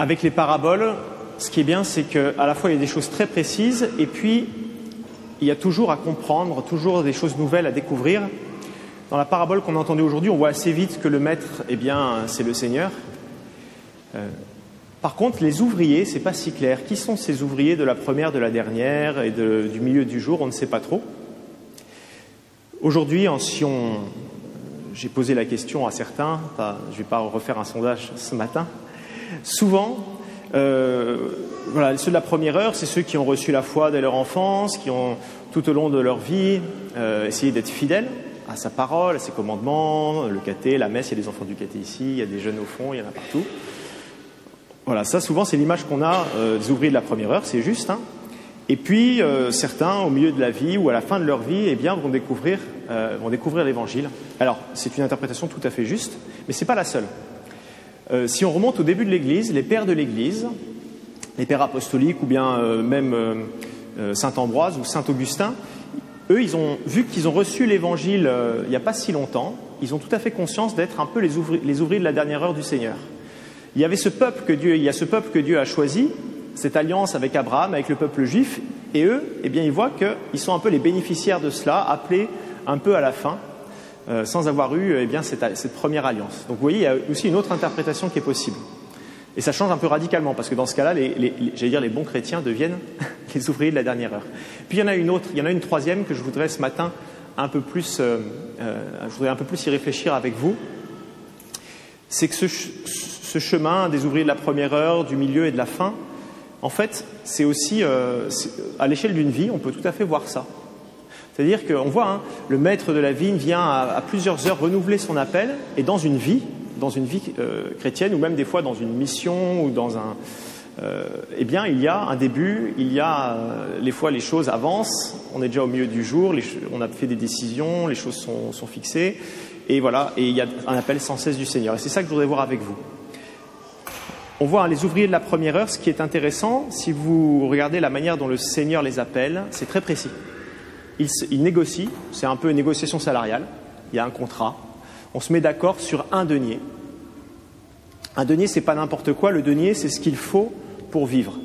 Avec les paraboles, ce qui est bien, c'est qu'à la fois il y a des choses très précises et puis il y a toujours à comprendre, toujours des choses nouvelles à découvrir. Dans la parabole qu'on a entendue aujourd'hui, on voit assez vite que le maître, eh bien, c'est le Seigneur. Euh, par contre, les ouvriers, c'est pas si clair. Qui sont ces ouvriers de la première, de la dernière et du milieu du jour? On ne sait pas trop. Aujourd'hui, si j'ai posé la question à certains, je ne vais pas refaire un sondage ce matin. Souvent, euh, ceux de la première heure, c'est ceux qui ont reçu la foi dès leur enfance, qui ont tout au long de leur vie euh, essayé d'être fidèles à sa parole, à ses commandements, le caté, la messe, il y a des enfants du caté ici, il y a des jeunes au fond, il y en a partout. Voilà, ça souvent c'est l'image qu'on a euh, des ouvriers de la première heure, c'est juste. Hein. Et puis certains, au milieu de la vie ou à la fin de leur vie, eh bien, vont découvrir, découvrir l'Évangile. Alors c'est une interprétation tout à fait juste, mais c'est pas la seule. Si on remonte au début de l'Église, les pères de l'Église, les pères apostoliques ou bien même saint Ambroise ou saint Augustin, eux, ils ont vu qu'ils ont reçu l'Évangile il n'y a pas si longtemps. Ils ont tout à fait conscience d'être un peu les, ouvriers de la dernière heure du Seigneur. Il y avait ce peuple que Dieu, a ce peuple que Dieu a choisi, cette alliance avec Abraham, avec le peuple juif, et eux, eh bien, ils voient qu'ils sont un peu les bénéficiaires de cela, appelés un peu à la fin, euh, sans avoir eu eh bien, cette, première alliance. Donc vous voyez, il y a aussi une autre interprétation qui est possible. Et ça change un peu radicalement, parce que dans ce cas-là, les, dire, les bons chrétiens deviennent les ouvriers de la dernière heure. Puis il y en a une autre, il y en a une troisième que je voudrais ce matin un peu plus, euh, euh, je voudrais un peu plus y réfléchir avec vous. C'est que ce, chemin des ouvriers de la première heure, du milieu et de la fin, en fait, c'est aussi, à l'échelle d'une vie, on peut tout à fait voir ça. C'est-à-dire qu'on voit, hein, le maître de la vigne vient à, plusieurs heures renouveler son appel, et dans une vie, dans une vie euh, chrétienne, ou même des fois dans une mission, ou dans un... Euh, eh bien, il y a un début, il y a... les fois, les choses avancent, on est déjà au milieu du jour, on a fait des décisions, les choses sont, fixées, et voilà, et il y a un appel sans cesse du Seigneur. Et c'est ça que je voudrais voir avec vous. On voit les ouvriers de la première heure, ce qui est intéressant, si vous regardez la manière dont le Seigneur les appelle, c'est très précis. Ils, négocient, c'est un peu une négociation salariale, il y a un contrat, on se met d'accord sur un denier. Un denier, c'est pas n'importe quoi, le denier, c'est ce qu'il faut pour vivre.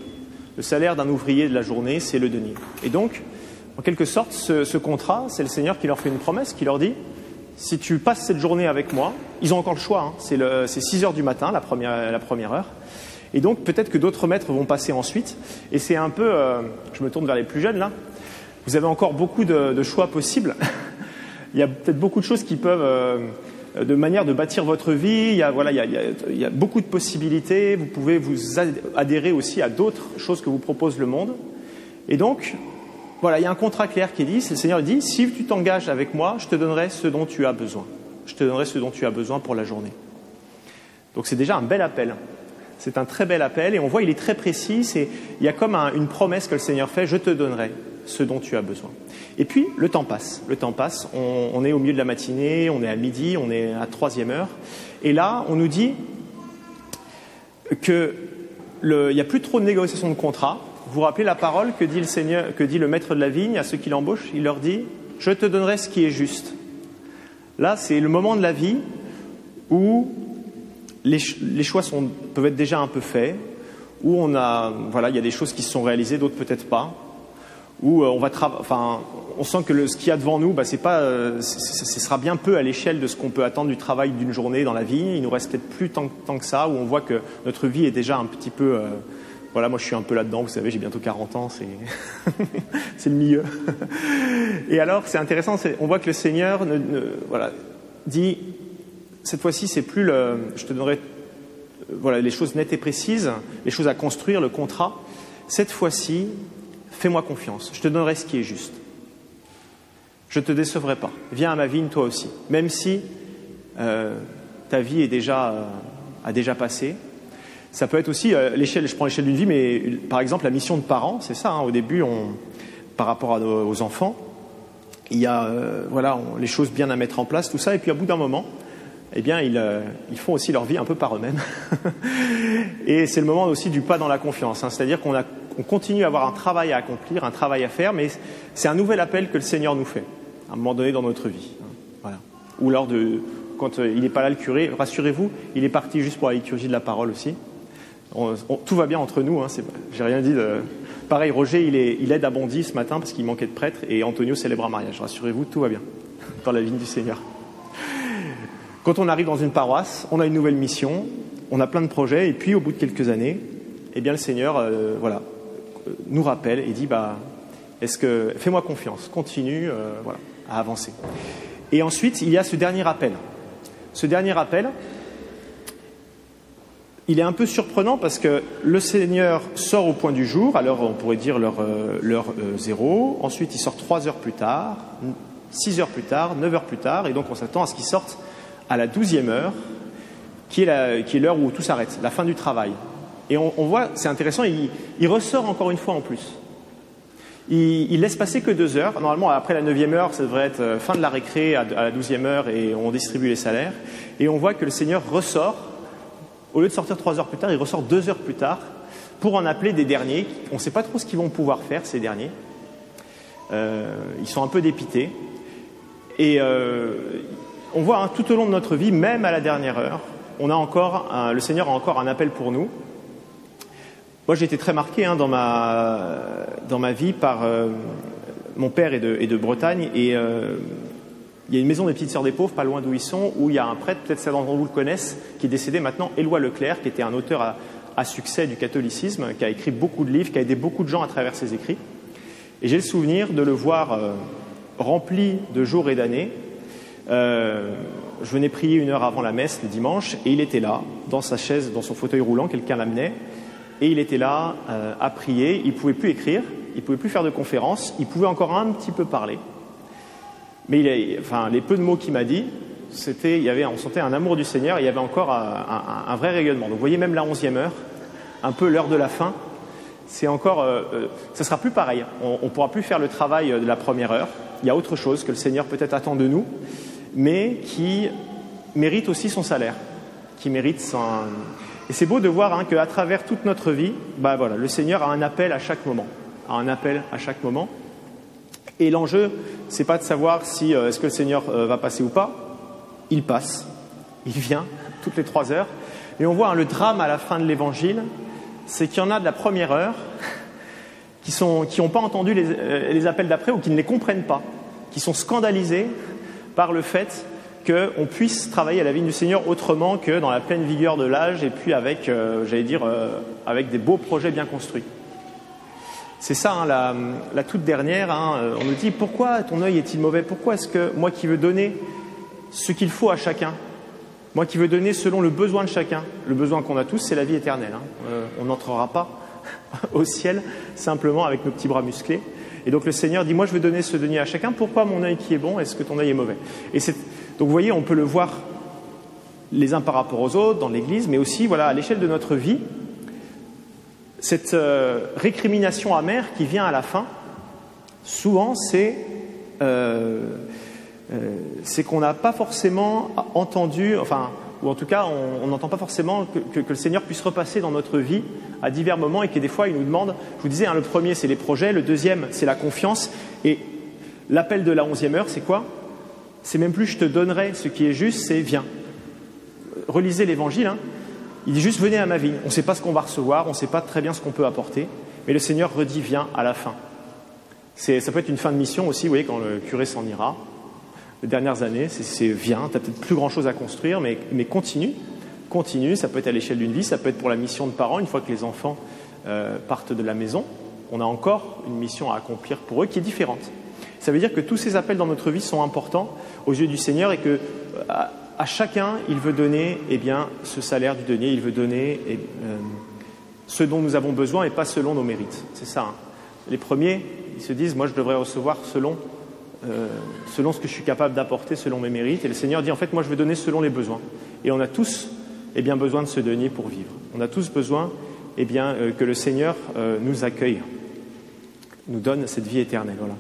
Le salaire d'un ouvrier de la journée, c'est le denier. Et donc, en quelque sorte, ce contrat, c'est le Seigneur qui leur fait une promesse, qui leur dit si tu passes cette journée avec moi, ils ont encore le choix, hein. c'est 6 heures du matin, la première, la première heure. Et donc peut-être que d'autres maîtres vont passer ensuite. Et c'est un peu, euh, je me tourne vers les plus jeunes là, vous avez encore beaucoup de, choix possibles. il y a peut-être beaucoup de choses qui peuvent, euh, de manière de bâtir votre vie, il y, a, voilà, il, y a, il y a beaucoup de possibilités, vous pouvez vous adhérer aussi à d'autres choses que vous propose le monde. Et donc, voilà, il y a un contrat clair qui est dit, le Seigneur dit, si tu t'engages avec moi, je te donnerai ce dont tu as besoin. Je te donnerai ce dont tu as besoin pour la journée. Donc c'est déjà un bel appel. C'est un très bel appel et on voit il est très précis. il y a comme une promesse que le Seigneur fait, je te donnerai ce dont tu as besoin. Et puis le temps passe. Le temps passe. On, est au milieu de la matinée, on est à midi, on est à troisième heure. Et là, on nous dit qu'il n'y a plus trop de négociations de contrat. Vous vous rappelez la parole que dit le Seigneur, que dit le maître de la vigne à ceux qui l'embauchent? Il leur dit Je te donnerai ce qui est juste. Là, c'est le moment de la vie où les, choix peuvent être déjà un peu faits, où on a, voilà, il y a des choses qui se sont réalisées, d'autres peut-être pas, où euh, on va on sent que ce qu'il y a devant nous, bah, c'est pas, euh, ce sera bien peu à l'échelle de ce qu'on peut attendre du travail d'une journée dans la vie. Il nous reste peut-être plus tant, que ça, où on voit que notre vie est déjà un petit peu euh, voilà, moi je suis un peu là-dedans, vous savez, j'ai bientôt 40 ans, c'est, c'est le milieu. Et alors, c'est intéressant, on voit que le Seigneur voilà, dit, cette fois-ci, c'est plus le, je te donnerai voilà, les choses nettes et précises, les choses à construire, le contrat. Cette fois-ci, fais-moi confiance, je te donnerai ce qui est juste. Je ne te décevrai pas. Viens à ma vigne toi aussi. Même si euh, ta vie est déjà, euh, a déjà passé, ça peut être aussi euh, l'échelle, je prends l'échelle d'une vie, mais par exemple la mission de parents, c'est ça. Hein, au début, par rapport aux enfants, il y a euh, voilà les choses bien à mettre en place, tout ça, et puis au bout d'un moment, eh bien ils, euh, ils, font aussi leur vie un peu par eux-mêmes. et c'est le moment aussi du pas dans la confiance, hein, c'est-à-dire qu'on continue à avoir un travail à accomplir, un travail à faire, mais c'est un nouvel appel que le Seigneur nous fait à un moment donné dans notre vie. Hein, voilà. Ou lors de quand il n'est pas là le curé, rassurez-vous, il est parti juste pour la liturgie de la parole aussi. tout va bien entre nous, hein, j'ai rien dit de... Pareil, Roger, il, est, aide à Bondy ce matin parce qu'il manquait de prêtre et Antonio célèbre un mariage. Rassurez-vous, tout va bien dans la vigne du Seigneur. Quand on arrive dans une paroisse, on a une nouvelle mission, on a plein de projets et puis au bout de quelques années, eh bien le Seigneur, euh, voilà, nous rappelle et dit bah, est-ce que fais-moi confiance, continue, euh, voilà, à avancer. Et ensuite, il y a ce dernier appel. Ce dernier appel, il est un peu surprenant parce que le Seigneur sort au point du jour, alors on pourrait dire l'heure euh, zéro, ensuite il sort trois heures plus tard, six heures plus tard, neuf heures plus tard, et donc on s'attend à ce qu'il sorte à la douzième heure, qui est l'heure où tout s'arrête, la fin du travail. Et on, voit, c'est intéressant, il, ressort encore une fois en plus. Il, laisse passer que deux heures. Normalement, après la neuvième heure, ça devrait être euh, fin de la récré à, la douzième heure et on distribue les salaires. Et on voit que le Seigneur ressort, au lieu de sortir trois heures plus tard, il ressort deux heures plus tard pour en appeler des derniers. On ne sait pas trop ce qu'ils vont pouvoir faire, ces derniers. Euh, ils sont un peu dépités. Et euh, on voit hein, tout au long de notre vie, même à la dernière heure, on a encore le Seigneur a encore un appel pour nous. Moi, j'ai été très marqué hein, dans, ma, dans ma vie par euh, mon père est de, Bretagne et euh, il y a une maison des petites sœurs des pauvres, pas loin d'où ils sont, où il y a un prêtre, peut-être certains d'entre vous le connaissent, qui est décédé maintenant, Éloi Leclerc, qui était un auteur à, succès du catholicisme, qui a écrit beaucoup de livres, qui a aidé beaucoup de gens à travers ses écrits. Et j'ai le souvenir de le voir euh, rempli de jours et d'années. Je venais prier une heure avant la messe le dimanche, et il était là, dans sa chaise, dans son fauteuil roulant, quelqu'un l'amenait, et il était là euh, à prier. Il ne pouvait plus écrire, il ne pouvait plus faire de conférences, il pouvait encore un petit peu parler. Mais les peu de mots qu'il m'a dit, c'était, il y avait, on sentait un amour du Seigneur, il y avait encore un, vrai rayonnement. Donc vous voyez, même la onzième heure, un peu l'heure de la fin, c'est encore, euh, euh, sera plus pareil. On ne pourra plus faire le travail de la première heure. Il y a autre chose que le Seigneur peut-être attend de nous, mais qui mérite aussi son salaire, qui mérite son, et c'est beau de voir hein, qu'à travers toute notre vie, bah voilà, le Seigneur a un appel à chaque moment, a un appel à chaque moment. Et l'enjeu, c'est pas de savoir si euh, est-ce que le Seigneur euh, va passer ou pas. Il passe, il vient toutes les trois heures. Et on voit hein, le drame à la fin de l'Évangile, c'est qu'il y en a de la première heure qui n'ont qui pas entendu euh, les appels d'après ou qui ne les comprennent pas, qui sont scandalisés par le fait qu'on puisse travailler à la vigne du Seigneur autrement que dans la pleine vigueur de l'âge et puis avec, euh, j'allais dire, euh, avec des beaux projets bien construits. C'est ça, hein, la, toute dernière. Hein, euh, on nous dit pourquoi ton œil est-il mauvais? Pourquoi est-ce que moi qui veux donner ce qu'il faut à chacun, moi qui veux donner selon le besoin de chacun, le besoin qu'on a tous, c'est la vie éternelle. Hein. on n'entrera pas au ciel simplement avec nos petits bras musclés. Et donc le Seigneur dit, moi je veux donner ce denier à chacun, pourquoi mon œil qui est bon, est-ce que ton œil est mauvais? Et donc vous voyez, on peut le voir les uns par rapport aux autres dans l'Église, mais aussi voilà, à l'échelle de notre vie, cette euh, récrimination amère qui vient à la fin, souvent c'est euh, euh, qu'on n'a pas forcément entendu, enfin, ou en tout cas on n'entend pas forcément que, le Seigneur puisse repasser dans notre vie à divers moments et que des fois il nous demande, je vous disais, hein, le premier c'est les projets, le deuxième c'est la confiance, et l'appel de la onzième heure c'est quoi? C'est même plus je te donnerai ce qui est juste, c'est viens. Relisez l'évangile, hein. il dit juste venez à ma vie, on ne sait pas ce qu'on va recevoir, on ne sait pas très bien ce qu'on peut apporter, mais le Seigneur redit viens à la fin. Ça peut être une fin de mission aussi, vous voyez, quand le curé s'en ira, les dernières années, c'est viens, tu n'as peut-être plus grand-chose à construire, mais, continue, continue, ça peut être à l'échelle d'une vie, ça peut être pour la mission de parents, une fois que les enfants euh, partent de la maison, on a encore une mission à accomplir pour eux qui est différente. Ça veut dire que tous ces appels dans notre vie sont importants aux yeux du Seigneur et que à, chacun, il veut donner eh bien, ce salaire du denier, il veut donner eh, euh, ce dont nous avons besoin et pas selon nos mérites. C'est ça. Hein. Les premiers, ils se disent, moi je devrais recevoir selon euh, selon ce que je suis capable d'apporter, selon mes mérites. Et le Seigneur dit, en fait, moi, je vais donner selon les besoins. Et on a tous eh bien, besoin de ce denier pour vivre. On a tous besoin eh bien, euh, que le Seigneur euh, nous accueille, nous donne cette vie éternelle. Voilà.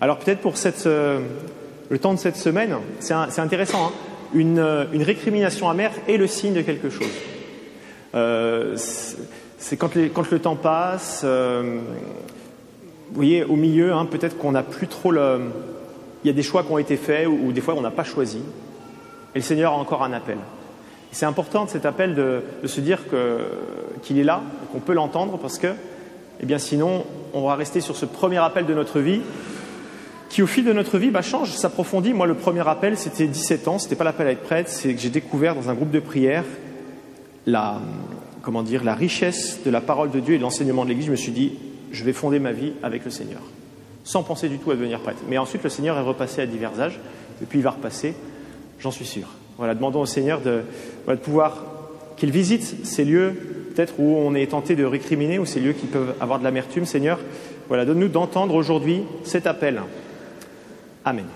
Alors peut-être pour cette, le temps de cette semaine, c'est intéressant, hein. une, récrimination amère est le signe de quelque chose. c'est quand, le temps passe, vous voyez, au milieu, hein, peut-être qu'on n'a plus trop le. Il y a des choix qui ont été faits ou, des fois on n'a pas choisi. Et le Seigneur a encore un appel. C'est important cet appel de, se dire qu'il est là, qu'on peut l'entendre, parce que, eh bien, sinon, on va rester sur ce premier appel de notre vie, qui au fil de notre vie bah, change, s'approfondit. Moi, le premier appel, c'était 17 ans, c'était pas l'appel à être prêtre, c'est que j'ai découvert dans un groupe de prière la, comment dire, la richesse de la parole de Dieu et de l'enseignement de l'Église. Je me suis dit, je vais fonder ma vie avec le Seigneur, sans penser du tout à devenir prêtre. Mais ensuite, le Seigneur est repassé à divers âges, et puis il va repasser, j'en suis sûr. Voilà, demandons au Seigneur de, pouvoir qu'il visite ces lieux, peut-être où on est tenté de récriminer, ou ces lieux qui peuvent avoir de l'amertume. Seigneur, voilà, donne-nous d'entendre aujourd'hui cet appel. Amen.